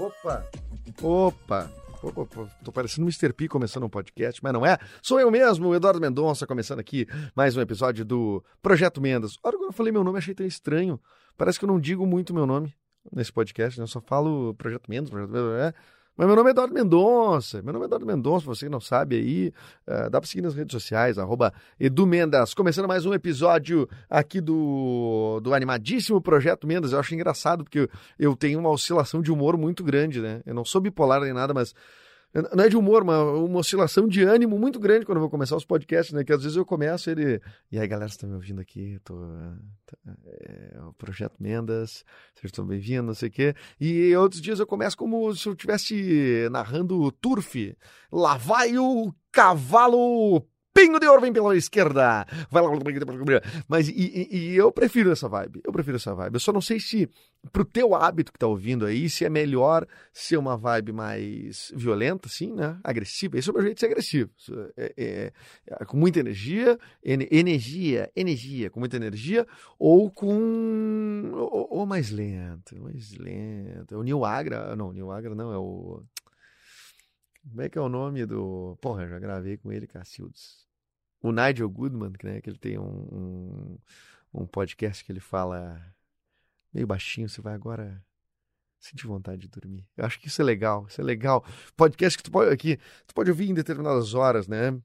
Opa! Opa! Opa, opa, tô parecendo Mr. P começando um podcast, mas não é. Sou eu mesmo, Eduardo Mendonça, começando aqui mais um episódio do Projeto Mendas. Olha, quando eu falei meu nome, achei tão estranho. Parece que eu não digo muito meu nome nesse podcast, né? Eu só falo Projeto Mendas, Projeto Mendas, é. Mas meu nome é Eduardo Mendonça. Meu nome é Eduardo Mendonça, você que não sabe aí, uh, dá para seguir nas redes sociais, arroba Edu Mendas. Começando mais um episódio aqui do, do animadíssimo Projeto Mendas. Eu acho engraçado, porque eu, eu tenho uma oscilação de humor muito grande, né? Eu não sou bipolar nem nada, mas não é de humor, mas uma oscilação de ânimo muito grande quando eu vou começar os podcasts, né? Que às vezes eu começo ele. E aí, galera, vocês estão me ouvindo aqui? Tô... É, o Projeto Mendas, vocês estão bem-vindos, não sei o quê. E outros dias eu começo como se eu estivesse narrando turf. Lá vai o cavalo pingo de ouro vem pela esquerda. Vai lá. Mas e, e, e, eu prefiro essa vibe. Eu prefiro essa vibe. Eu só não sei se pro teu hábito que tá ouvindo aí, se é melhor ser uma vibe mais violenta, assim, né? Agressiva. Esse é o meu jeito de ser agressivo. É, é, é, com muita energia, energia, energia, com muita energia, ou com. Ou, ou, mais lento, mais lento. O Nil Agra. Não, Nil Agra não, é o. Como é que é o nome do. Porra, já gravei com ele, Cacildes. O Nigel Goodman, né, que ele tem um, um, um, podcast que ele fala meio baixinho, você vai agora sentir vontade de dormir. Eu acho que isso é legal, isso é legal. Podcast que tu pode, aqui, tu pode ouvir em determinadas horas, né?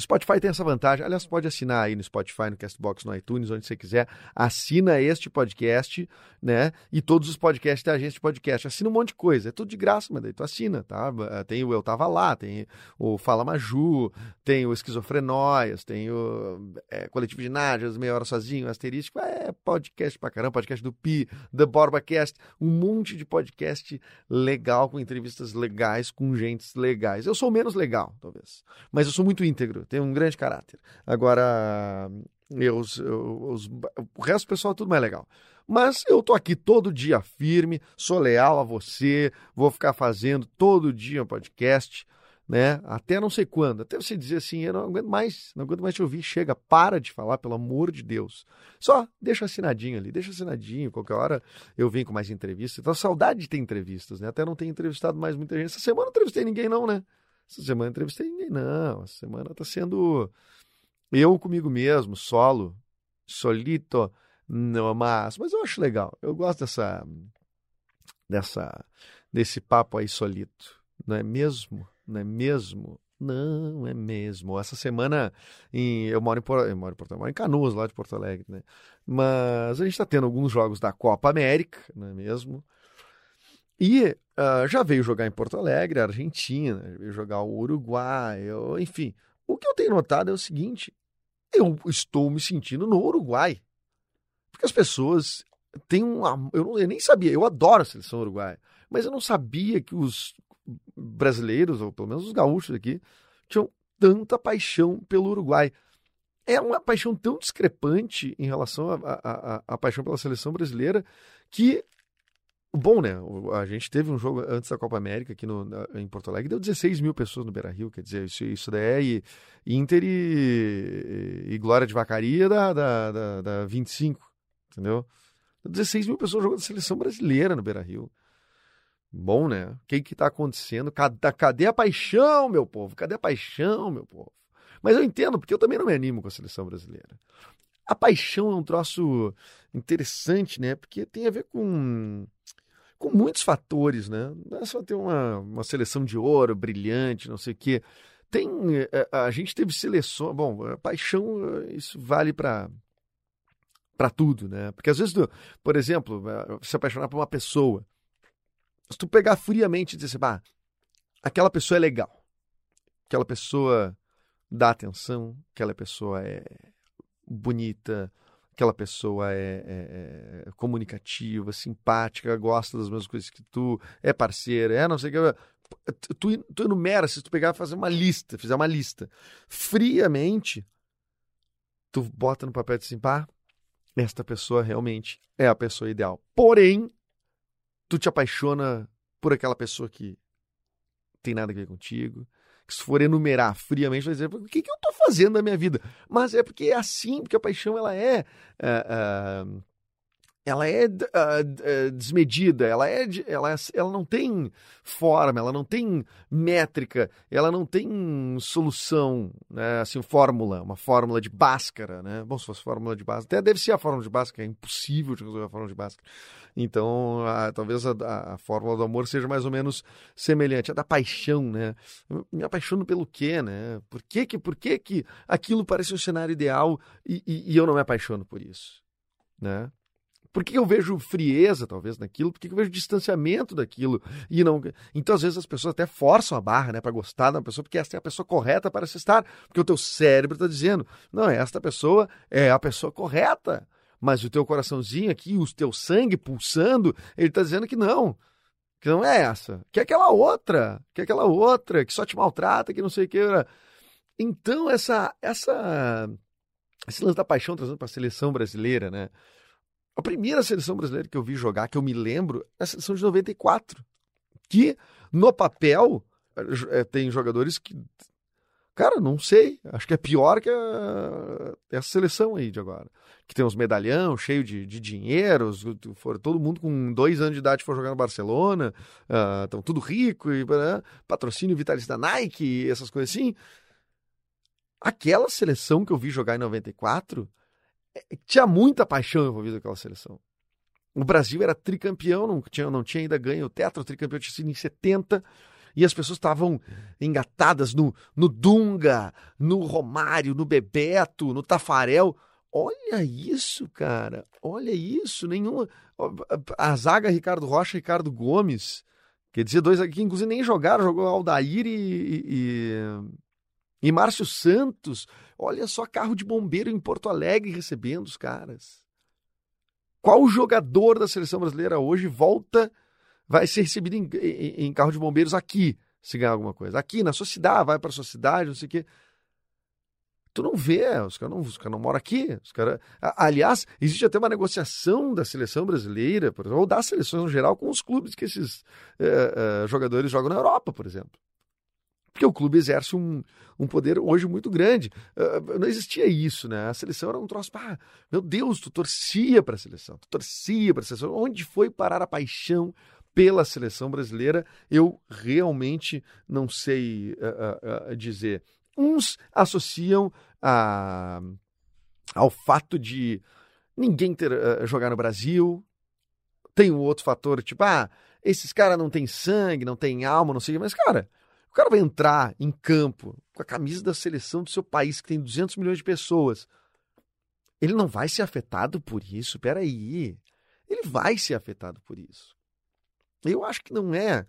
Spotify tem essa vantagem. Aliás, pode assinar aí no Spotify, no Castbox, no iTunes, onde você quiser. Assina este podcast, né? E todos os podcasts da agência de podcast. Assina um monte de coisa. É tudo de graça, mas daí tu assina, tá? Tem o Eu Tava Lá, tem o Fala Maju, tem o Esquizofrenóias, tem o é, Coletivo de Nádias, Meia Hora Sozinho, Asterístico. É podcast pra caramba, podcast do Pi, The BorbaCast. Um monte de podcast legal, com entrevistas legais, com gentes legais. Eu sou menos legal, talvez. Mas eu sou muito íntegro tem um grande caráter. Agora, eu, os, os, o resto do pessoal é tudo mais legal. Mas eu tô aqui todo dia firme, sou leal a você, vou ficar fazendo todo dia um podcast, né? Até não sei quando, até você dizer assim, eu não aguento mais, não aguento mais te ouvir, chega, para de falar, pelo amor de Deus. Só deixa assinadinho ali, deixa assinadinho, qualquer hora eu venho com mais entrevistas. Então, saudade de ter entrevistas, né? Até não tenho entrevistado mais muita gente. Essa semana não entrevistei ninguém não, né? Essa semana não entrevistei ninguém, não. Essa semana está sendo eu comigo mesmo, solo, solito, não, mas, mas eu acho legal. Eu gosto dessa, dessa, desse papo aí solito. Não é mesmo? Não é mesmo? Não, é mesmo. Essa semana em, eu moro em Porto, eu moro em Porto, eu moro em Canoas, lá de Porto Alegre, né? Mas a gente está tendo alguns jogos da Copa América, não é mesmo? E uh, já veio jogar em Porto Alegre, Argentina, veio jogar o Uruguai, eu, enfim. O que eu tenho notado é o seguinte: eu estou me sentindo no Uruguai. Porque as pessoas têm um. Eu, não, eu nem sabia, eu adoro a seleção uruguaia, mas eu não sabia que os brasileiros, ou pelo menos os gaúchos aqui, tinham tanta paixão pelo Uruguai. É uma paixão tão discrepante em relação à paixão pela seleção brasileira que Bom, né? A gente teve um jogo antes da Copa América aqui no, em Porto Alegre, deu 16 mil pessoas no Beira Rio, quer dizer, isso, isso daí é Inter e, e Glória de Vacaria da, da, da, da 25, entendeu? 16 mil pessoas jogando seleção brasileira no Beira Rio. Bom, né? O que que tá acontecendo? Cadê, cadê a paixão, meu povo? Cadê a paixão, meu povo? Mas eu entendo, porque eu também não me animo com a seleção brasileira. A paixão é um troço interessante, né? Porque tem a ver com com muitos fatores, né? Não é só ter uma, uma seleção de ouro brilhante, não sei o quê. Tem, eh, a gente teve seleção, bom, paixão, eh, isso vale para para tudo, né? Porque às vezes, tu, por exemplo, eh, se apaixonar por uma pessoa, se tu pegar friamente e dizer assim, bah, aquela pessoa é legal, aquela pessoa dá atenção, aquela pessoa é bonita, aquela pessoa é, é, é, comunicativa, simpática, gosta das mesmas coisas que tu, é parceira, é não sei o que. Tu, tu enumera, se tu pegar fazer uma lista, fizer uma lista, friamente, tu bota no papel de pá, esta pessoa realmente é a pessoa ideal. Porém, tu te apaixona por aquela pessoa que tem nada a ver contigo, se for enumerar friamente, vai dizer, o que, que eu estou fazendo na minha vida? Mas é porque é assim, porque a paixão, ela é... Uh, uh, ela é uh, desmedida, ela, é, ela, ela não tem forma, ela não tem métrica, ela não tem solução, né? assim, fórmula, uma fórmula de Bhaskara, né? Bom, se fosse fórmula de Bhaskara, até deve ser a fórmula de Bhaskara, é impossível de resolver a fórmula de Bhaskara. Então, a, talvez a, a, fórmula do amor seja mais ou menos semelhante. A da paixão, né? Eu me apaixono pelo quê, né? Por que que, por que, que aquilo parece um cenário ideal e, e, e eu não me apaixono por isso, né? Por que eu vejo frieza, talvez, naquilo? Por que eu vejo distanciamento daquilo? E não. Então, às vezes, as pessoas até forçam a barra, né, para gostar da pessoa, porque essa é a pessoa correta para se estar. Porque o teu cérebro está dizendo: não, esta pessoa é a pessoa correta. Mas o teu coraçãozinho aqui, o teu sangue pulsando, ele está dizendo que não. Que não é essa. Que é aquela outra. Que é aquela outra, que só te maltrata, que não sei o que. Então, essa. essa esse lance da paixão trazendo para a seleção brasileira, né? A primeira seleção brasileira que eu vi jogar, que eu me lembro, é a seleção de 94. Que, no papel, é, tem jogadores que. Cara, não sei. Acho que é pior que a, essa seleção aí de agora. Que tem uns medalhão cheio de, de dinheiro, for, todo mundo com dois anos de idade for jogar no Barcelona, estão uh, tudo rico, e, uh, patrocínio vitalício da Nike, essas coisas assim. Aquela seleção que eu vi jogar em 94 tinha muita paixão envolvida com aquela seleção. O Brasil era tricampeão, não tinha, não tinha ainda ganho o tetra, o tricampeão tinha sido em 70, e as pessoas estavam engatadas no, no Dunga, no Romário, no Bebeto, no Tafarel. Olha isso, cara. Olha isso. Nenhuma. A zaga Ricardo Rocha Ricardo Gomes. Quer dizer, dois aqui, inclusive, nem jogaram, jogou Aldair e, e, e Márcio Santos. Olha só carro de bombeiro em Porto Alegre recebendo os caras. Qual jogador da seleção brasileira hoje volta, vai ser recebido em, em, em carro de bombeiros aqui, se ganhar alguma coisa? Aqui, na sua cidade, vai para sua cidade, não sei o quê. Tu não vê, os caras não, cara não moram aqui. Os cara... Aliás, existe até uma negociação da seleção brasileira, ou das seleções no geral, com os clubes que esses uh, uh, jogadores jogam na Europa, por exemplo. Porque o clube exerce um, um poder hoje muito grande. Uh, não existia isso, né? A seleção era um troço, ah, meu Deus, tu torcia para a seleção, tu torcia para a seleção. Onde foi parar a paixão pela seleção brasileira? Eu realmente não sei uh, uh, dizer. Uns associam a, ao fato de ninguém ter jogar no Brasil. Tem um outro fator, tipo, ah, esses caras não têm sangue, não têm alma, não sei, mas, cara, o cara vai entrar em campo com a camisa da seleção do seu país, que tem 200 milhões de pessoas. Ele não vai ser afetado por isso? Peraí. Ele vai ser afetado por isso. Eu acho que não é.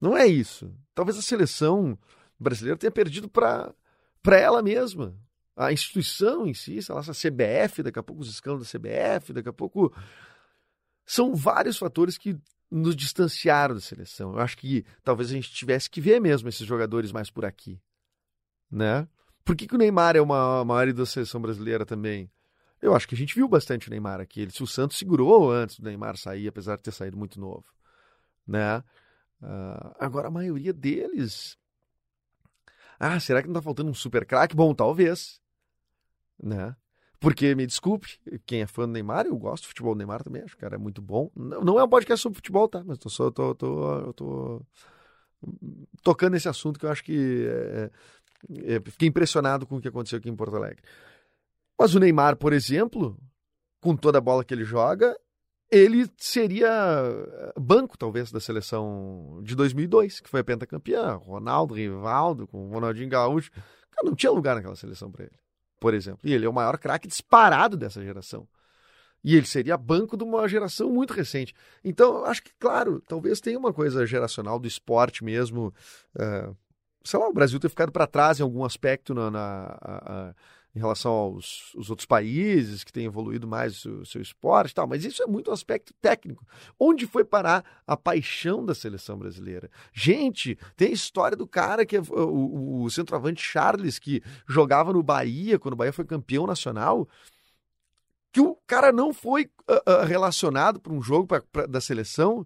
Não é isso. Talvez a seleção brasileira tenha perdido para ela mesma. A instituição em si, sei lá, a CBF, daqui a pouco os escândalos da CBF, daqui a pouco. São vários fatores que nos distanciaram da seleção. Eu acho que talvez a gente tivesse que ver mesmo esses jogadores mais por aqui, né? Por que, que o Neymar é uma maior da seleção brasileira também? Eu acho que a gente viu bastante o Neymar aqui. Ele, se o Santos segurou antes do Neymar sair, apesar de ter saído muito novo, né? Uh, agora a maioria deles, ah, será que não tá faltando um super craque? Bom, talvez, né? Porque, me desculpe, quem é fã do Neymar, eu gosto do futebol do Neymar também, acho que o cara é muito bom. Não, não é um podcast sobre futebol, tá? Mas tô só, tô, tô, eu tô tocando nesse assunto que eu acho que é, é, é, fiquei impressionado com o que aconteceu aqui em Porto Alegre. Mas o Neymar, por exemplo, com toda a bola que ele joga, ele seria banco, talvez, da seleção de 2002, que foi a pentacampeã. Ronaldo, Rivaldo, com Ronaldinho Gaúcho. Cara, não tinha lugar naquela seleção para ele por exemplo. E ele é o maior craque disparado dessa geração. E ele seria banco de uma geração muito recente. Então, acho que, claro, talvez tenha uma coisa geracional do esporte mesmo. Uh, sei lá, o Brasil ter ficado para trás em algum aspecto na, na a, a, em relação aos outros países que têm evoluído mais o seu esporte e tal, mas isso é muito um aspecto técnico. Onde foi parar a paixão da seleção brasileira? Gente, tem a história do cara que é o, o centroavante Charles, que jogava no Bahia, quando o Bahia foi campeão nacional, que o cara não foi uh, uh, relacionado para um jogo pra, pra, da seleção,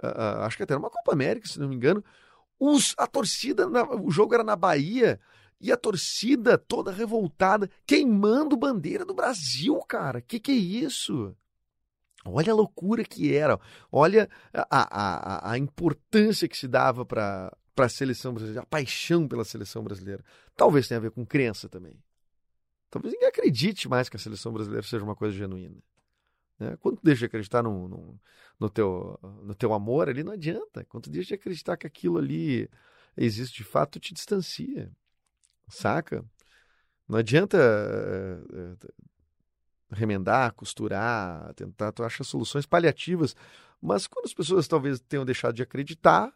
uh, acho que até numa Copa América, se não me engano. Os, a torcida, na, o jogo era na Bahia, e a torcida toda revoltada, queimando bandeira do Brasil, cara. Que que é isso? Olha a loucura que era. Olha a, a, a importância que se dava para a seleção brasileira, a paixão pela seleção brasileira. Talvez tenha a ver com crença também. Talvez ninguém acredite mais que a seleção brasileira seja uma coisa genuína. Né? Quando tu deixa de acreditar no, no, no, teu, no teu amor ali, não adianta. Quando tu deixa de acreditar que aquilo ali existe de fato, tu te distancia. Saca? Não adianta uh, remendar, costurar, tentar, tu acha soluções paliativas. Mas quando as pessoas talvez tenham deixado de acreditar,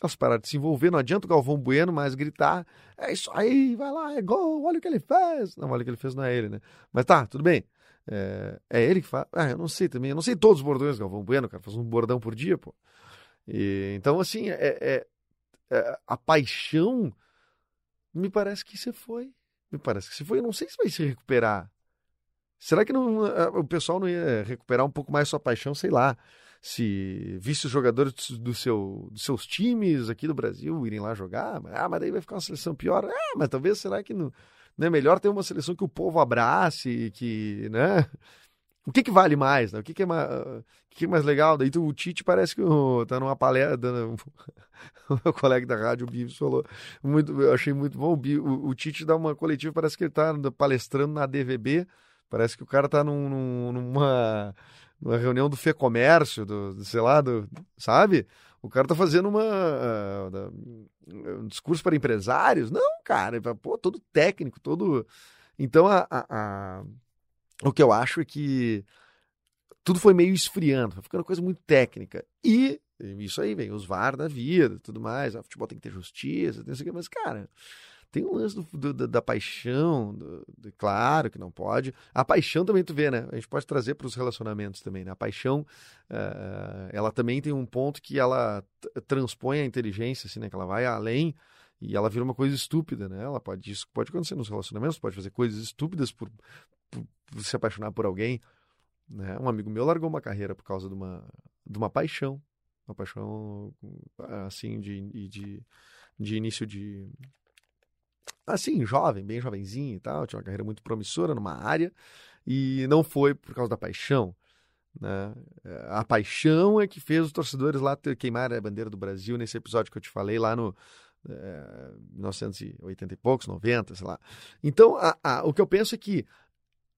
elas pararam de se envolver. Não adianta o Galvão Bueno mais gritar: é isso aí, vai lá, é gol, olha o que ele fez. Não, olha o que ele fez, não é ele, né? Mas tá, tudo bem. É, é ele que faz. Ah, eu não sei também. Eu não sei todos os bordões Galvão Bueno, cara. Faz um bordão por dia, pô. E, então, assim, é, é, é a paixão me parece que você foi. Me parece que você foi. Eu não sei se vai se recuperar. Será que não, o pessoal não ia recuperar um pouco mais sua paixão, sei lá, se visse os jogadores do seu, dos seus times aqui do Brasil irem lá jogar? Ah, mas daí vai ficar uma seleção pior. Ah, mas talvez será que não, não é melhor ter uma seleção que o povo abrace, que, né? O que, que vale mais? Né? O, que, que, é mais, o que, que é mais legal? Daí tu, o Tite parece que está numa palestra. o meu colega da rádio, o Bibs, falou. Muito, eu achei muito bom. O, o, Tite dá uma coletiva, parece que ele está palestrando na DVB. Parece que o cara está num, num, numa, numa reunião do FEComércio, do, do, sei lá, do, sabe? O cara está fazendo uma, uh, um discurso para empresários. Não, cara, pô, todo técnico, todo. Então, a, a, a o que eu acho é que tudo foi meio esfriando, foi ficando coisa muito técnica. E isso aí vem os VAR da vida tudo mais. O futebol tem que ter justiça, tem isso aqui, mas, cara, tem um lance do, do, da paixão, do, claro que não pode. A paixão também tu vê, né? A gente pode trazer para os relacionamentos também, né? A paixão, uh, ela também tem um ponto que ela transpõe a inteligência, assim, né? Que ela vai além e ela vira uma coisa estúpida, né? Ela pode, isso pode acontecer nos relacionamentos, pode fazer coisas estúpidas por, se apaixonar por alguém. Né? Um amigo meu largou uma carreira por causa de uma, de uma paixão. Uma paixão, assim, de, de, de início de. Assim, jovem, bem jovenzinho e tal. Tinha uma carreira muito promissora numa área. E não foi por causa da paixão. Né? A paixão é que fez os torcedores lá queimar a bandeira do Brasil nesse episódio que eu te falei lá no, é, 1980 e poucos, 90, sei lá. Então, a, a, o que eu penso é que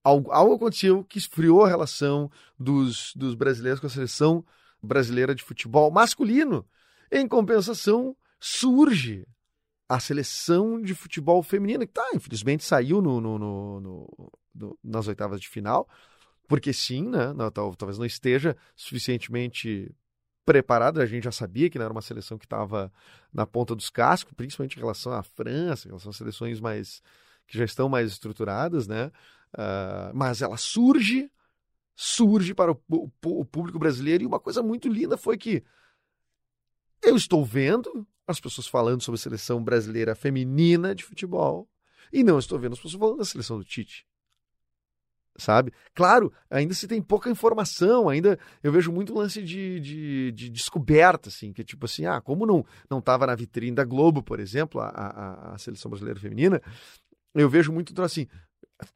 algo, algo aconteceu que esfriou a relação dos, dos brasileiros com a seleção brasileira de futebol masculino. Em compensação, surge a seleção de futebol feminino, que tá, infelizmente saiu no, no, no, no nas oitavas de final, porque sim, né, não, talvez não esteja suficientemente preparada, a gente já sabia que não era uma seleção que estava na ponta dos cascos, principalmente em relação à França, em relação às seleções mais que já estão mais estruturadas, né? Uh, mas ela surge, surge para o, o, o, público brasileiro. E uma coisa muito linda foi que eu estou vendo as pessoas falando sobre a seleção brasileira feminina de futebol e não estou vendo as pessoas falando da seleção do Tite. Sabe? Claro, ainda se tem pouca informação, ainda eu vejo muito lance de, de, de descoberta, assim, que é tipo assim, ah, como não não estava na vitrine da Globo, por exemplo, a, a, a seleção brasileira feminina, eu vejo muito então, assim,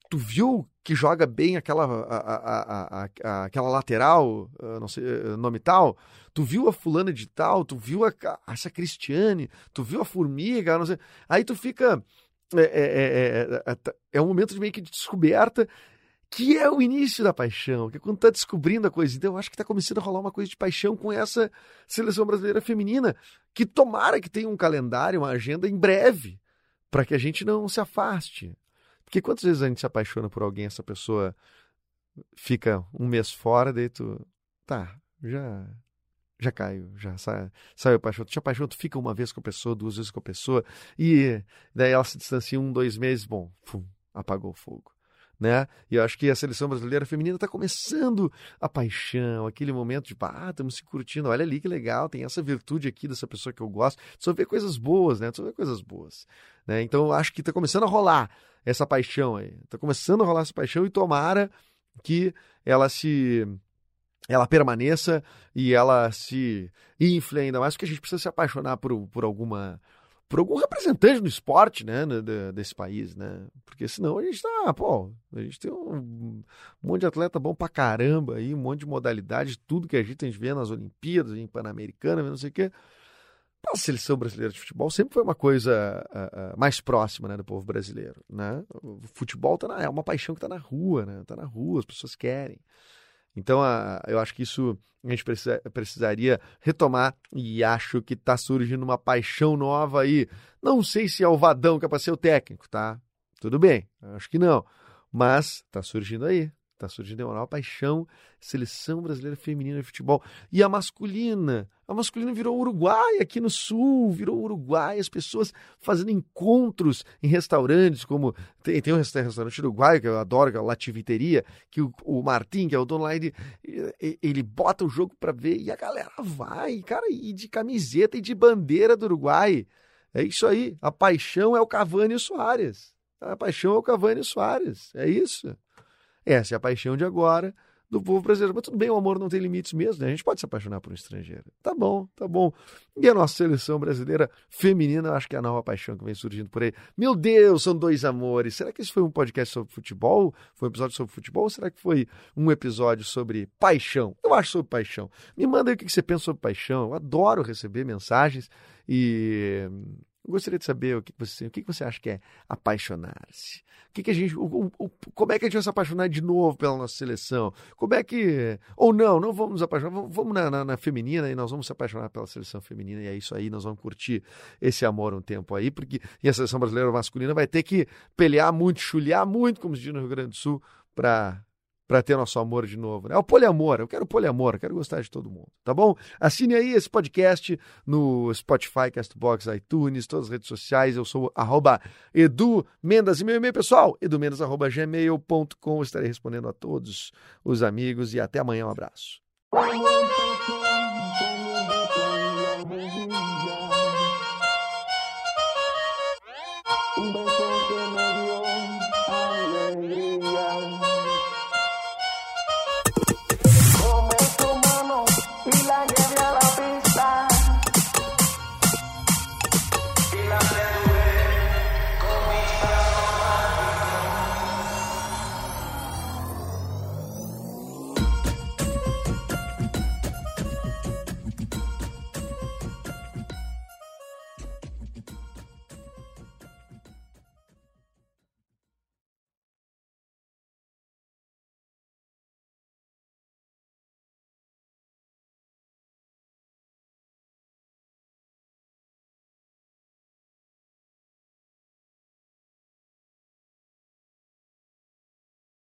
Tu viu que joga bem aquela, a, a, a, aquela lateral, não sei, eh, nome tal? Tu viu a fulana de tal? Tu viu a, essa Cristiane? Tu viu a formiga? Não sei. Aí tu fica. É, é, é, é, um momento de meio que de descoberta que é o início da paixão, que é quando tá descobrindo a coisa. Então, eu acho que tá começando a rolar uma coisa de paixão com essa seleção brasileira feminina, que tomara que tenha um calendário, uma agenda em breve, para que a gente não se afaste. Porque quantas vezes a gente se apaixona por alguém, essa pessoa fica um mês fora, daí tu. Tá, já. já caiu, já sai, saiu a paixão. Tu tinha paixão, tu fica uma vez com a pessoa, duas vezes com a pessoa, e daí ela se distancia um, dois meses, bom, apagou o fogo. Né? E eu acho que a seleção brasileira feminina está começando a paixão, aquele momento de, ah, estamos se curtindo, olha ali que legal, tem essa virtude aqui dessa pessoa que eu gosto. Só ver coisas boas, né? Só ver coisas boas. Né? Então eu acho que está começando a rolar essa paixão aí. Está começando a rolar essa paixão e tomara que ela se ela permaneça e ela se infle ainda mais, porque a gente precisa se apaixonar por, por alguma por algum representante do esporte, né, desse país, né? Porque senão a gente tá, pô, a gente tem um, monte de atleta bom pra caramba aí, um monte de modalidade, tudo que a gente, a gente vê nas Olimpíadas, em Pan-Americana, não sei o. A seleção brasileira de futebol sempre foi uma coisa uh, uh, mais próxima né, do povo brasileiro, né? O futebol tá na, é uma paixão que tá na rua, né? Tá na rua, as pessoas querem. Então, a, eu acho que isso a gente precisa, precisaria retomar e acho que está surgindo uma paixão nova aí. Não sei se é o Vadão que é para ser o técnico, tá? Tudo bem, acho que não. Mas está surgindo aí. Está surgindo uma nova paixão, seleção brasileira feminina de futebol. E a masculina? A masculina virou Uruguai aqui no sul, virou Uruguai, as pessoas fazendo encontros em restaurantes, como tem, tem um restaurante uruguaio que eu adoro, que é a Lativiteria, que o, o Martim, que é o dono lá, ele, ele bota o jogo para ver e a galera vai, cara, e de camiseta e de bandeira do Uruguai. É isso aí, a paixão é o Cavani e o Soares. A paixão é o Cavani e o Soares, é isso. Essa é a paixão de agora do povo brasileiro. Mas tudo bem, o amor não tem limites mesmo, né? A gente pode se apaixonar por um estrangeiro. Tá bom, tá bom. E a nossa seleção brasileira feminina, acho que é a nova paixão que vem surgindo por aí. Meu Deus, são dois amores. Será que isso foi um podcast sobre futebol? Foi um episódio sobre futebol? Ou será que foi um episódio sobre paixão? Eu acho sobre paixão. Me manda aí o que você pensa sobre paixão. Eu adoro receber mensagens e gostaria de saber o que você, o que você acha que é apaixonar-se. O que, que a gente, o, o, como é que a gente vai se apaixonar de novo pela nossa seleção? Como é que, ou não, não vamos nos apaixonar, vamos na, na, na, feminina e nós vamos se apaixonar pela seleção feminina e é isso aí, nós vamos curtir esse amor um tempo aí, porque e a seleção brasileira masculina vai ter que pelear muito, chulhar muito, como se diz no Rio Grande do Sul, para para ter nosso amor de novo. Né? É o poliamor, eu quero poliamor, eu quero gostar de todo mundo, tá bom? Assine aí esse podcast no Spotify, Castbox, iTunes, todas as redes sociais. Eu sou arroba Edu Mendas e meu e-mail pessoal, edumendas.gmail.com. Estarei respondendo a todos os amigos e até amanhã. Um abraço.